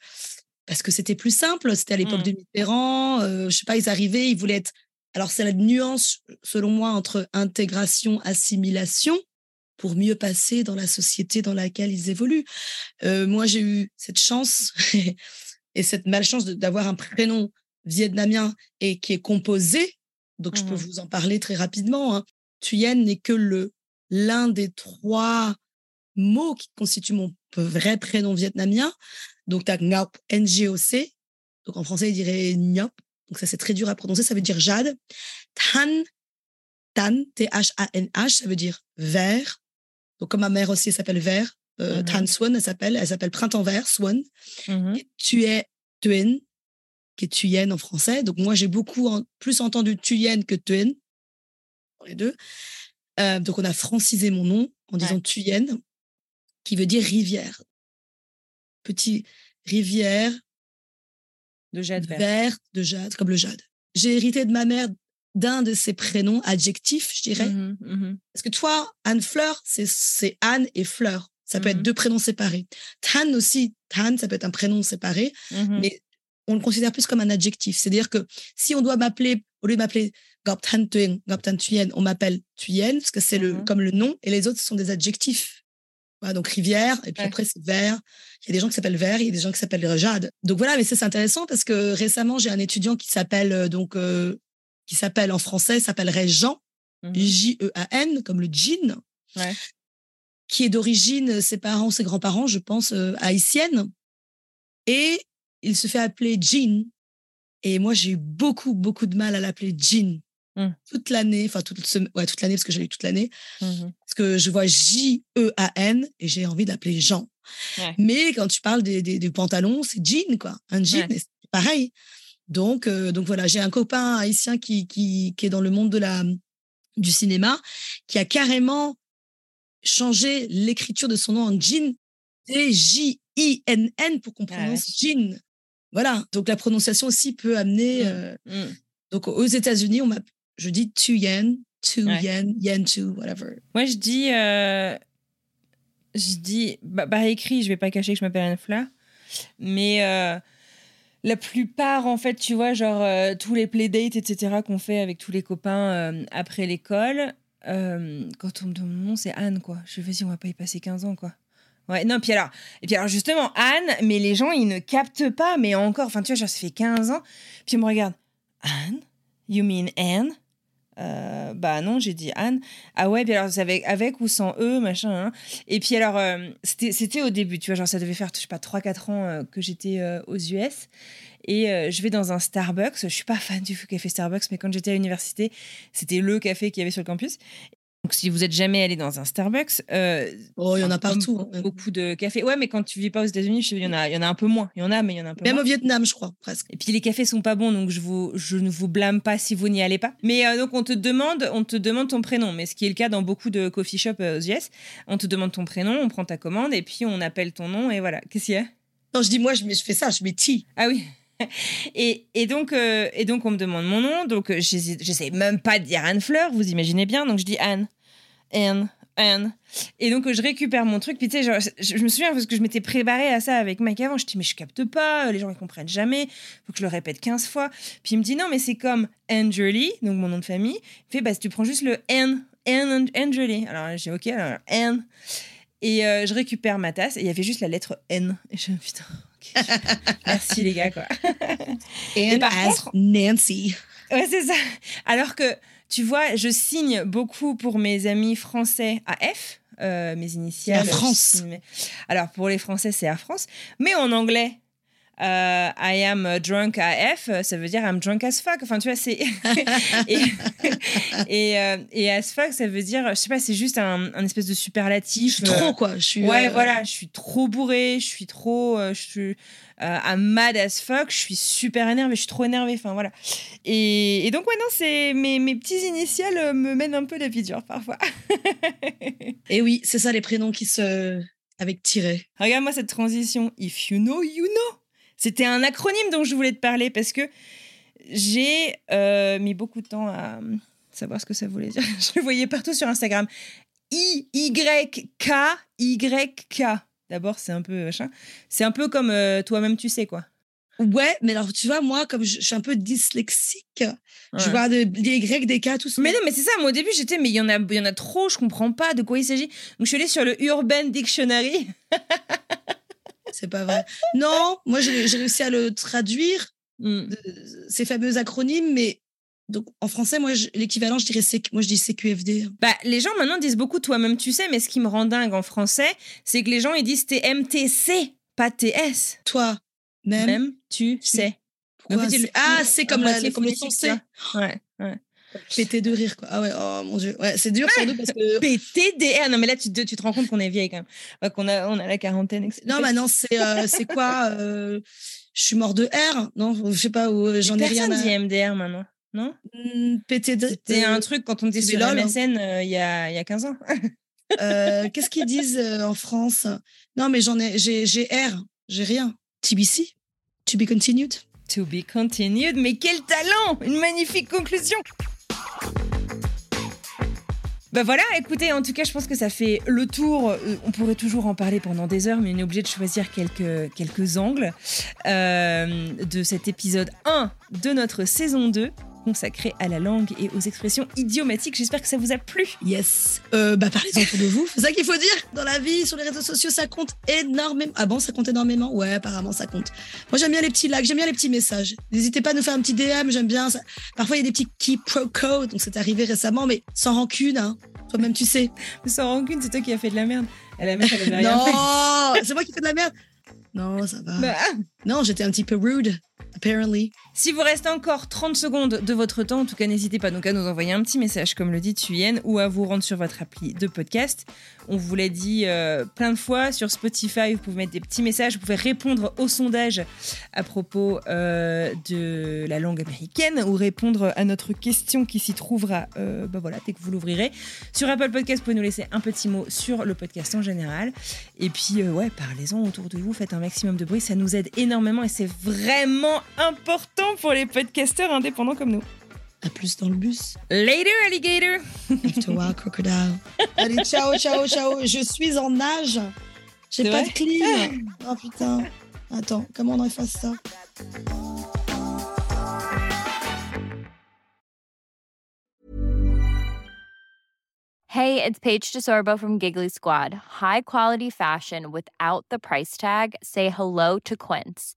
parce que c'était plus simple. C'était à l'époque
Mm.
de Mitterrand. euh, je sais pas, ils arrivaient, ils voulaient être. Alors, c'est la nuance, selon moi, entre intégration, assimilation, pour mieux passer dans la société dans laquelle ils évoluent. Euh, moi, j'ai eu cette chance *laughs* et cette malchance d'avoir un prénom vietnamien et qui est composé. Donc, je peux
Mhm.
vous en parler très rapidement. Hein. Thuyen n'est que le l'un des trois mots qui constituent mon vrai prénom vietnamien. Donc, tu as Ngaup, N-G-O-C. Donc, en français, il dirait Nyop. Donc, ça, c'est très dur à prononcer. Ça veut dire jade. Tan, Tan, T-H-A-N-H, ça veut dire vert. Donc, comme ma mère aussi, elle s'appelle vert. Euh. Tan Swan, elle s'appelle. Elle s'appelle Printemps vert, Swan. Et tu es Tuen, qui est Thuyen en français. Donc, moi, j'ai beaucoup en- plus entendu Thuyen que Tuen, pour les deux. Euh, donc, on a francisé mon nom en disant
Ouais.
Thuyen, qui veut dire rivière. Petit rivière
De Jade Vert.
de jade, comme le jade. J'ai hérité de ma mère d'un de ses prénoms adjectifs, je dirais.
Mhm, mhm.
Parce que toi, Anne Fleur, c'est- Anne et Fleur. Ça peut être deux prénoms séparés. Tan aussi, Tan, ça peut être un prénom séparé, mais on le considère plus comme un adjectif. C'est-à-dire que si on doit m'appeler, au lieu de m'appeler Gap Tan Tuyen, on m'appelle Thuyen, parce que c'est le
Mhm.
comme le nom, et les autres, ce sont des adjectifs. Voilà, donc rivière, et puis
Ouais.
après c'est vert. Il y a des gens qui s'appellent vert, il y a des gens qui s'appellent jade. Donc voilà, mais ça c'est intéressant parce que récemment j'ai un étudiant qui s'appelle euh, donc euh, qui s'appelle en français s'appellerait Jean,
Mhm.
J-E-A-N, comme le jean,
Ouais.
qui est d'origine, ses parents, ses grands-parents, je pense, euh, haïtiennes. Et il se fait appeler Jean. Et moi, j'ai eu beaucoup, beaucoup de mal à l'appeler Jean.
Mm.
Toute l'année, enfin, toute, ouais, toute l'année, parce que j'ai eu toute l'année,
Mhm.
parce que je vois J-E-A-N et j'ai envie de l'appeler Jean.
Ouais.
Mais quand tu parles des, des, des pantalons, c'est jean, quoi. Un jean,
Ouais.
c'est pareil. Donc, euh, donc voilà, j'ai un copain haïtien qui, qui, qui est dans le monde de la, du cinéma, qui a carrément changé l'écriture de son nom en jean, J-I-N-N, pour qu'on
Ah
prononce jean. Voilà, donc la prononciation aussi peut amener.
Mm.
euh,
Mhm.
donc aux États-Unis, on je dis Tu
Ouais.
Yen, Yen Tu, whatever.
Moi, je dis. euh, je dis. Bah, écrit, je vais pas cacher que je m'appelle Anne Fleur. Mais euh, la plupart, en fait, tu vois, genre tous les playdates, etc., qu'on fait avec tous les copains après l'école, quand on me demande mon nom, c'est Anne, quoi. Je fais, vas-y, on va pas y passer 15 ans, quoi. Ouais, non, puis alors, et puis alors justement, Anne, mais les gens, ils ne captent pas, mais encore, enfin, tu vois, genre, ça fait 15 ans, puis ils me regardent, Anne? You mean Anne? Euh, bah non, j'ai dit Anne. Ah ouais, puis alors c'est avec, avec ou sans E, machin. hein. Et puis alors, euh, c'était au début, tu vois, genre ça devait faire, je sais pas, 3-4 ans euh, que j'étais aux US. Et je vais dans un Starbucks. Je suis pas fan du café Starbucks, mais quand j'étais à l'université, c'était le café qu'il y avait sur le campus. Donc si vous êtes jamais allé dans un Starbucks, euh,
Oh, il y en a partout.
beaucoup,
hein.
beaucoup de cafés. Ouais, mais quand tu vis pas aux États-Unis, je sais, il y en a, il y en a un peu moins. Il y en a, mais il y en a un peu
Même
moins.
au Vietnam, je crois, presque.
Et puis les cafés sont pas bons, donc je, vous, je ne vous blâme pas si vous n'y allez pas. Mais euh, donc on te demande, on te demande ton prénom, mais ce qui est le cas dans beaucoup de coffee shops euh, aux US, on te demande ton prénom, on prend ta commande et puis on appelle ton nom et voilà. Qu'est-ce qu'il y a?
Non, je dis moi, je, je fais ça, je mets T.
Ah oui. *laughs* Et, donc euh, et donc on me demande mon nom, donc euh, j'essaie même pas de dire Anne Fleur, vous imaginez bien, donc je dis Anne. Anne. Anne. Et donc, je récupère mon truc. Puis, tu sais, je, me souviens parce que je m'étais préparée à ça avec Mike avant. Je dis, mais je capte pas, les gens ils comprennent jamais. Faut que je le répète 15 fois. Puis, il me dit, non, mais c'est comme Angeli, donc mon nom de famille. Il fait, bah, si tu prends juste le N, Anne Angeli. Alors, j'ai, ok, alors, Anne. Et euh, je récupère ma tasse et il y avait juste la lettre N. Et je me putain. Merci les gars, quoi.
And
par
as
contre-
Nancy.
Ouais, c'est ça. Alors que, tu vois, je signe beaucoup pour mes amis français à F, euh, mes initiales.
Air France.
Alors, pour les Français, c'est Air France. Mais en anglais, euh, I am drunk AF, ça veut dire I'm drunk as fuck. Enfin, tu vois, c'est. *laughs* et, et, euh, et as fuck, ça veut dire, je sais pas, c'est juste un, un espèce de
Je
superlatif.
suis
euh,
trop, quoi. Je suis.
Ouais,
euh,
voilà, je suis trop bourrée, je suis trop. je suis. I'm mad as fuck, je suis super énervée, je suis trop énervée, enfin voilà. Et, et donc, ouais, non, c'est. Mes, mes petits initiales me mènent un peu la vie dure parfois. *laughs*
Et oui, c'est ça les prénoms qui se. Avec tiret.
Regarde-moi cette transition. If you know, you know. C'était un acronyme dont je voulais te parler parce que j'ai euh, mis beaucoup de temps à euh, savoir ce que ça voulait dire. *laughs* Je le voyais partout sur Instagram. I-Y-K, Y-K. D'abord, c'est un peu machin. C'est un peu comme euh, toi-même, tu sais quoi.
Ouais, mais alors tu vois, moi, comme je, je suis un peu dyslexique, je vois de- des Y, des K, tout ça.
Mais non, mais c'est ça. Moi, au début, j'étais, mais il y en a, y en a trop. Je comprends pas de quoi il s'agit. Donc, je suis allée sur le Urban Dictionary. *laughs*
C'est pas vrai. Non, moi, j'ai réussi à le traduire, de- ces fameux acronymes, mais donc en français, moi, l'équivalent, je dirais, C- moi, je dis CQFD.
Bah, les gens maintenant disent beaucoup toi-même, tu sais, mais ce qui me rend dingue en français, c'est que les gens ils disent TMTC, pas TS.
Toi, même.
Même, tu sais.
pourquoi
En fait, il
c'est-
le-
ah, c'est comme, la, comme le
phonétique,
son C.
Ouais, ouais.
Pété de rire, quoi. Ah ouais, oh mon dieu. Ouais, c'est dur sans doute parce que. *laughs*
PTDR. Non, mais là, tu te, tu te rends compte qu'on est vieille quand même. Qu'on a, on a la quarantaine, etc.
Non, maintenant, c'est euh, c'est quoi euh, Je suis mort de R Non, je sais pas, où j'en ai rien
Personne
à.
dit MDR maintenant, non?
Hmm, Pété de.
C'était un truc quand on était sur
hein.
MSN euh, il y, y a 15 ans.
Euh, Qu'est-ce qu'ils disent euh, en France? Non, mais j'en ai, j'ai, j'ai R, j'ai rien. TBC, to be continued.
To be continued. Mais quel talent Une magnifique conclusion Bah voilà, écoutez, en tout cas, je pense que ça fait le tour. Euh, On pourrait toujours en parler pendant des heures, mais on est obligé de choisir quelques, angles euh, de cet épisode 1 de notre saison 2 consacré à la langue et aux expressions idiomatiques. J'espère que ça vous a plu.
Yes. Euh, bah, parlez-en autour de vous. C'est ça qu'il faut dire. Dans la vie, sur les réseaux sociaux, ça compte énormément. Ah bon, ça compte énormément? Ouais, apparemment, ça compte. Moi, j'aime bien les petits likes, j'aime bien les petits messages. N'hésitez pas à nous faire un petit DM, j'aime bien ça. Parfois, il y a des petits quiproquos, donc c'est arrivé récemment, mais sans rancune, hein. Toi-même, tu sais.
Mais sans rancune, c'est toi qui as fait de la merde. Elle a même elle avait rien.
Non, c'est moi qui fais de la merde. Non, ça va.
Bah,
Non, j'étais un petit peu rude, apparently.
Si vous restez encore 30 secondes de votre temps, en tout cas, n'hésitez pas donc à nous envoyer un petit message, comme le dit Thuyen, ou à vous rendre sur votre appli de podcast. On vous l'a dit euh, plein de fois sur Spotify, vous pouvez mettre des petits messages, vous pouvez répondre au sondage à propos euh, de la langue américaine ou répondre à notre question qui s'y trouvera euh, bah voilà, dès que vous l'ouvrirez. Sur Apple Podcast, vous pouvez nous laisser un petit mot sur le podcast en général. Et puis, ouais, parlez-en autour de vous, faites un maximum de bruit, ça nous aide énormément et c'est vraiment important pour les podcasteurs indépendants comme nous.
À plus dans le bus.
Later, alligator!
After a while, crocodile. Allez, ciao, ciao, ciao. Je suis en nage. J'ai pas de clim. Oh putain. Attends, comment on efface ça?
Hey, it's Paige DeSorbo from Giggly Squad. High quality fashion without the price tag. Say hello to Quince.